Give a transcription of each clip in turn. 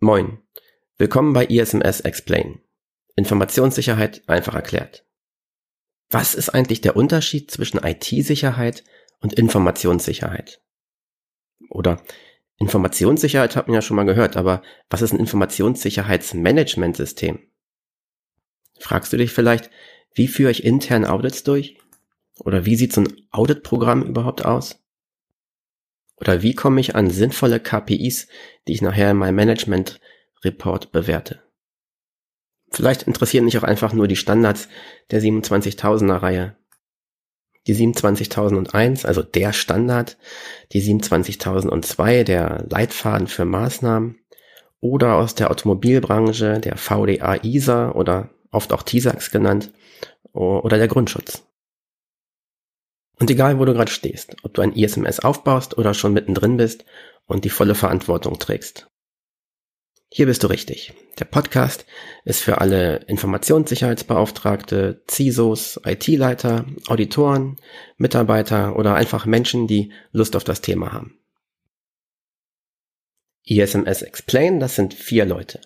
Moin. Willkommen bei ISMS Explain. Informationssicherheit einfach erklärt. Was ist eigentlich der Unterschied zwischen IT-Sicherheit und Informationssicherheit? Oder Informationssicherheit hat man ja schon mal gehört, aber was ist ein Informationssicherheitsmanagementsystem? Fragst du dich vielleicht, wie führe ich intern Audits durch? Oder wie sieht so ein Auditprogramm überhaupt aus? Oder wie komme ich an sinnvolle KPIs, die ich nachher in meinem Management Report bewerte? Vielleicht interessieren mich auch einfach nur die Standards der 27.000er Reihe. Die 27.001, also der Standard, die 27.002, der Leitfaden für Maßnahmen oder aus der Automobilbranche der VDA ISA oder oft auch TISAX genannt oder der Grundschutz. Und egal, wo du gerade stehst, ob du ein ISMS aufbaust oder schon mittendrin bist und die volle Verantwortung trägst. Hier bist du richtig. Der Podcast ist für alle Informationssicherheitsbeauftragte, CISOs, IT-Leiter, Auditoren, Mitarbeiter oder einfach Menschen, die Lust auf das Thema haben. ISMS Explain, das sind vier Leute.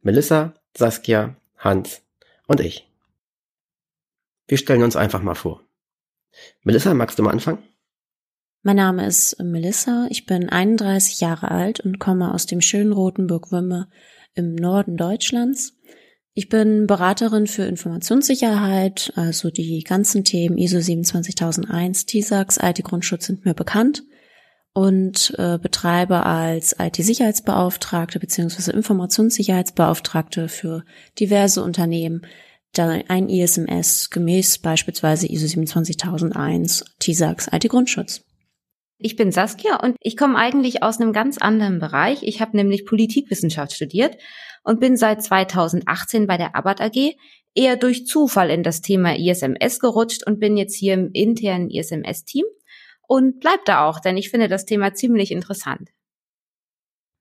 Melissa, Saskia, Hans und ich. Wir stellen uns einfach mal vor. Melissa, magst du mal anfangen? Mein Name ist Melissa, ich bin 31 Jahre alt und komme aus dem schönen Rotenburg-Wümme im Norden Deutschlands. Ich bin Beraterin für Informationssicherheit, also die ganzen Themen ISO 27001, TISAX, IT-Grundschutz sind mir bekannt und äh, betreibe als IT-Sicherheitsbeauftragte bzw. Informationssicherheitsbeauftragte für diverse Unternehmen ein ISMS gemäß beispielsweise ISO 27001 TISAX IT-Grundschutz. Ich bin Saskia und ich komme eigentlich aus einem ganz anderen Bereich. Ich habe nämlich Politikwissenschaft studiert und bin seit 2018 bei der Abbott AG eher durch Zufall in das Thema ISMS gerutscht und bin jetzt hier im internen ISMS-Team und bleib da auch, denn ich finde das Thema ziemlich interessant.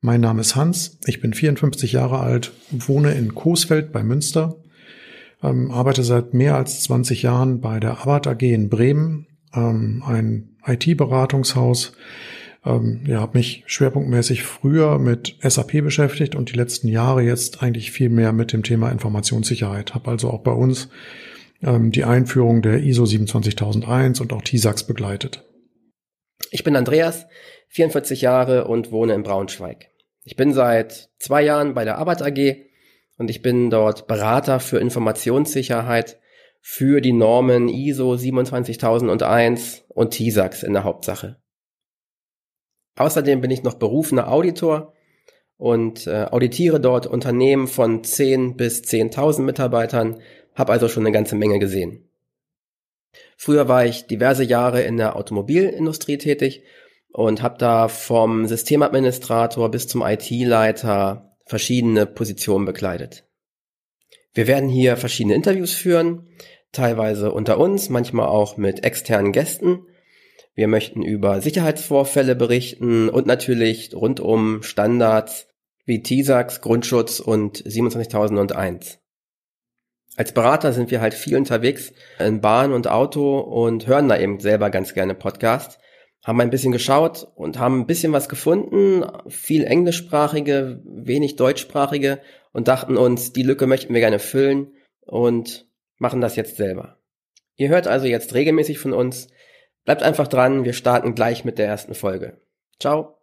Mein Name ist Hans, ich bin 54 Jahre alt, wohne in Coesfeld bei Münster ähm, arbeite seit mehr als 20 Jahren bei der Abbott AG in Bremen, ähm, ein IT-Beratungshaus. Ähm, ja, habe mich schwerpunktmäßig früher mit SAP beschäftigt und die letzten Jahre jetzt eigentlich viel mehr mit dem Thema Informationssicherheit. Habe also auch bei uns ähm, die Einführung der ISO 27001 und auch TISAX begleitet. Ich bin Andreas, 44 Jahre und wohne in Braunschweig. Ich bin seit zwei Jahren bei der Abbott AG und ich bin dort Berater für Informationssicherheit für die Normen ISO 27001 und TISAX in der Hauptsache. Außerdem bin ich noch berufener Auditor und äh, auditiere dort Unternehmen von 10 bis 10.000 Mitarbeitern, habe also schon eine ganze Menge gesehen. Früher war ich diverse Jahre in der Automobilindustrie tätig und habe da vom Systemadministrator bis zum IT-Leiter verschiedene Positionen bekleidet. Wir werden hier verschiedene Interviews führen, teilweise unter uns, manchmal auch mit externen Gästen. Wir möchten über Sicherheitsvorfälle berichten und natürlich rund um Standards wie TISAX, Grundschutz und 27001. Als Berater sind wir halt viel unterwegs in Bahn und Auto und hören da eben selber ganz gerne Podcasts haben ein bisschen geschaut und haben ein bisschen was gefunden, viel englischsprachige, wenig deutschsprachige und dachten uns, die Lücke möchten wir gerne füllen und machen das jetzt selber. Ihr hört also jetzt regelmäßig von uns. Bleibt einfach dran, wir starten gleich mit der ersten Folge. Ciao.